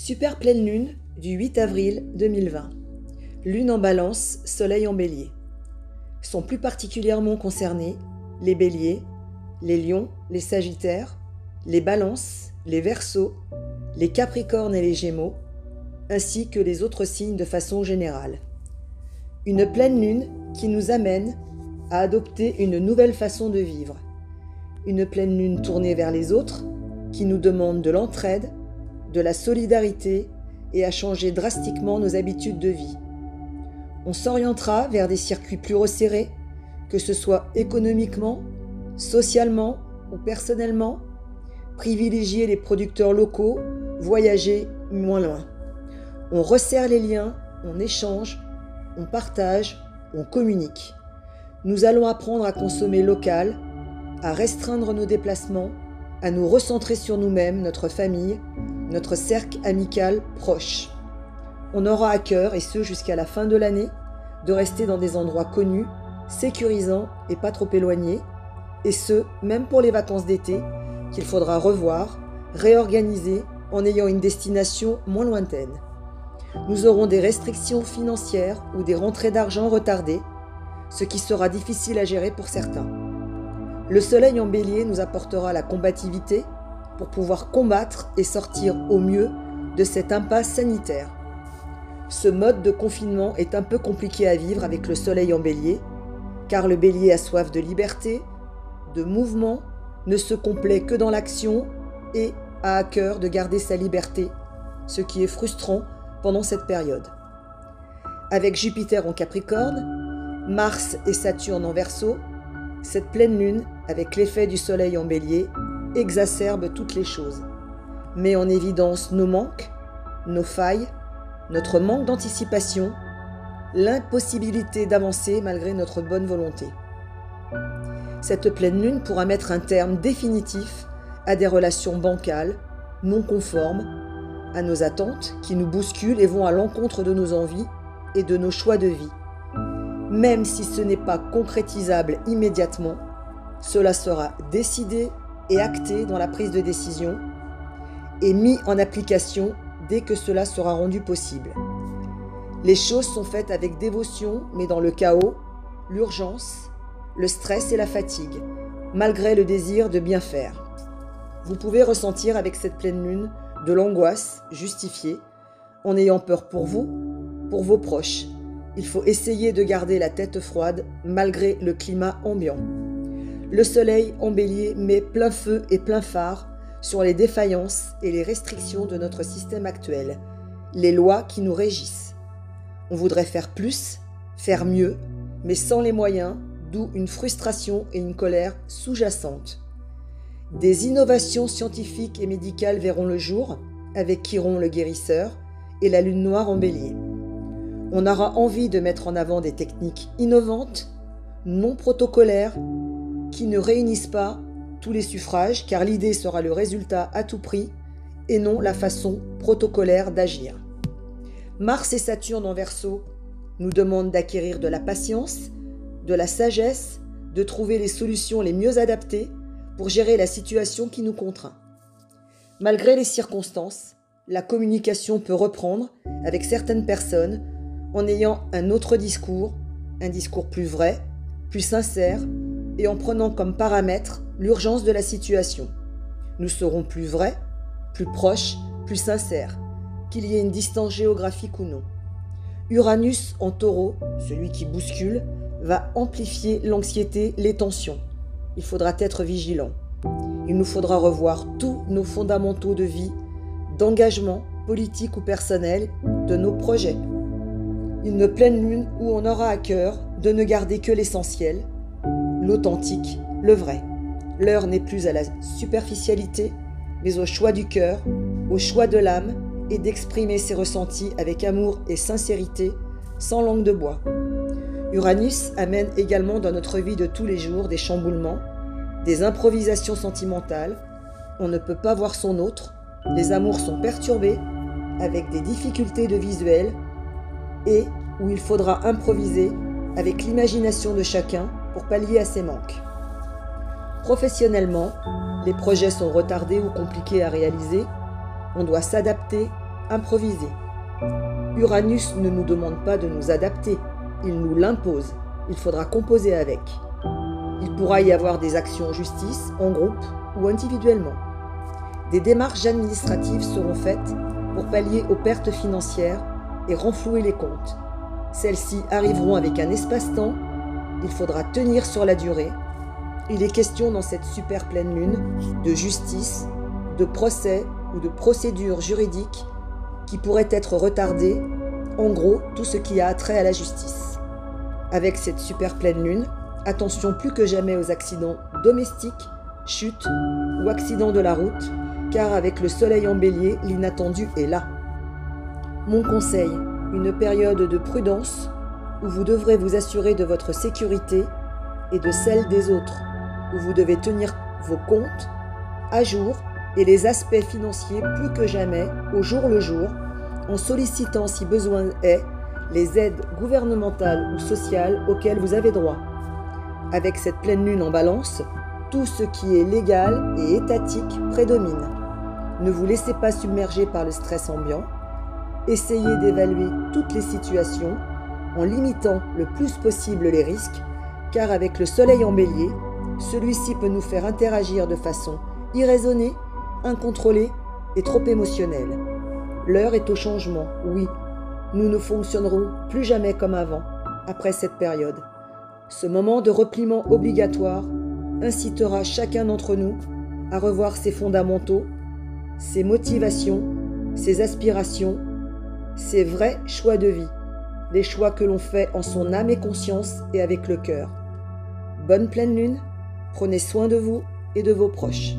Super pleine lune du 8 avril 2020. Lune en balance, soleil en bélier. Sont plus particulièrement concernés les béliers, les lions, les sagittaires, les balances, les versos, les capricornes et les gémeaux, ainsi que les autres signes de façon générale. Une pleine lune qui nous amène à adopter une nouvelle façon de vivre. Une pleine lune tournée vers les autres qui nous demande de l'entraide, de la solidarité et à changer drastiquement nos habitudes de vie. On s'orientera vers des circuits plus resserrés, que ce soit économiquement, socialement ou personnellement, privilégier les producteurs locaux, voyager moins loin. On resserre les liens, on échange, on partage, on communique. Nous allons apprendre à consommer local, à restreindre nos déplacements, à nous recentrer sur nous-mêmes, notre famille, notre cercle amical proche. On aura à cœur, et ce jusqu'à la fin de l'année, de rester dans des endroits connus, sécurisants et pas trop éloignés, et ce, même pour les vacances d'été, qu'il faudra revoir, réorganiser en ayant une destination moins lointaine. Nous aurons des restrictions financières ou des rentrées d'argent retardées, ce qui sera difficile à gérer pour certains. Le soleil en bélier nous apportera la combativité pour pouvoir combattre et sortir au mieux de cette impasse sanitaire. Ce mode de confinement est un peu compliqué à vivre avec le soleil en bélier, car le bélier a soif de liberté, de mouvement, ne se complaît que dans l'action et a à cœur de garder sa liberté, ce qui est frustrant pendant cette période. Avec Jupiter en Capricorne, Mars et Saturne en Verseau, cette pleine lune, avec l'effet du soleil en bélier, exacerbe toutes les choses, met en évidence nos manques, nos failles, notre manque d'anticipation, l'impossibilité d'avancer malgré notre bonne volonté. Cette pleine lune pourra mettre un terme définitif à des relations bancales, non conformes, à nos attentes qui nous bousculent et vont à l'encontre de nos envies et de nos choix de vie. Même si ce n'est pas concrétisable immédiatement, cela sera décidé et acté dans la prise de décision et mis en application dès que cela sera rendu possible. Les choses sont faites avec dévotion, mais dans le chaos, l'urgence, le stress et la fatigue, malgré le désir de bien faire. Vous pouvez ressentir avec cette pleine lune de l'angoisse justifiée, en ayant peur pour vous, pour vos proches. Il faut essayer de garder la tête froide malgré le climat ambiant. Le soleil en bélier met plein feu et plein phare sur les défaillances et les restrictions de notre système actuel, les lois qui nous régissent. On voudrait faire plus, faire mieux, mais sans les moyens, d'où une frustration et une colère sous-jacentes. Des innovations scientifiques et médicales verront le jour, avec Chiron le guérisseur et la lune noire en bélier. On aura envie de mettre en avant des techniques innovantes, non protocolaires, qui ne réunissent pas tous les suffrages, car l'idée sera le résultat à tout prix et non la façon protocolaire d'agir. Mars et Saturne en verso nous demandent d'acquérir de la patience, de la sagesse, de trouver les solutions les mieux adaptées pour gérer la situation qui nous contraint. Malgré les circonstances, la communication peut reprendre avec certaines personnes en ayant un autre discours, un discours plus vrai, plus sincère, et en prenant comme paramètre l'urgence de la situation. Nous serons plus vrais, plus proches, plus sincères, qu'il y ait une distance géographique ou non. Uranus en taureau, celui qui bouscule, va amplifier l'anxiété, les tensions. Il faudra être vigilant. Il nous faudra revoir tous nos fondamentaux de vie, d'engagement, politique ou personnel, de nos projets. Une pleine lune où on aura à cœur de ne garder que l'essentiel, l'authentique, le vrai. L'heure n'est plus à la superficialité, mais au choix du cœur, au choix de l'âme et d'exprimer ses ressentis avec amour et sincérité, sans langue de bois. Uranus amène également dans notre vie de tous les jours des chamboulements, des improvisations sentimentales. On ne peut pas voir son autre, les amours sont perturbés, avec des difficultés de visuel, et où il faudra improviser avec l'imagination de chacun pour pallier à ses manques. Professionnellement, les projets sont retardés ou compliqués à réaliser. On doit s'adapter, improviser. Uranus ne nous demande pas de nous adapter, il nous l'impose. Il faudra composer avec. Il pourra y avoir des actions en justice, en groupe ou individuellement. Des démarches administratives seront faites pour pallier aux pertes financières et renflouer les comptes. Celles-ci arriveront avec un espace-temps, il faudra tenir sur la durée. Il est question dans cette super pleine lune de justice, de procès ou de procédures juridiques qui pourraient être retardées, en gros tout ce qui a trait à la justice. Avec cette super pleine lune, attention plus que jamais aux accidents domestiques, chutes ou accidents de la route, car avec le soleil en bélier, l'inattendu est là. Mon conseil, une période de prudence où vous devrez vous assurer de votre sécurité et de celle des autres, où vous devez tenir vos comptes à jour et les aspects financiers plus que jamais au jour le jour, en sollicitant si besoin est les aides gouvernementales ou sociales auxquelles vous avez droit. Avec cette pleine lune en balance, tout ce qui est légal et étatique prédomine. Ne vous laissez pas submerger par le stress ambiant. Essayez d'évaluer toutes les situations en limitant le plus possible les risques, car avec le soleil en bélier, celui-ci peut nous faire interagir de façon irraisonnée, incontrôlée et trop émotionnelle. L'heure est au changement, oui. Nous ne fonctionnerons plus jamais comme avant, après cette période. Ce moment de repliement obligatoire incitera chacun d'entre nous à revoir ses fondamentaux, ses motivations, ses aspirations, ses vrais choix de vie, les choix que l'on fait en son âme et conscience et avec le cœur. Bonne pleine lune, prenez soin de vous et de vos proches.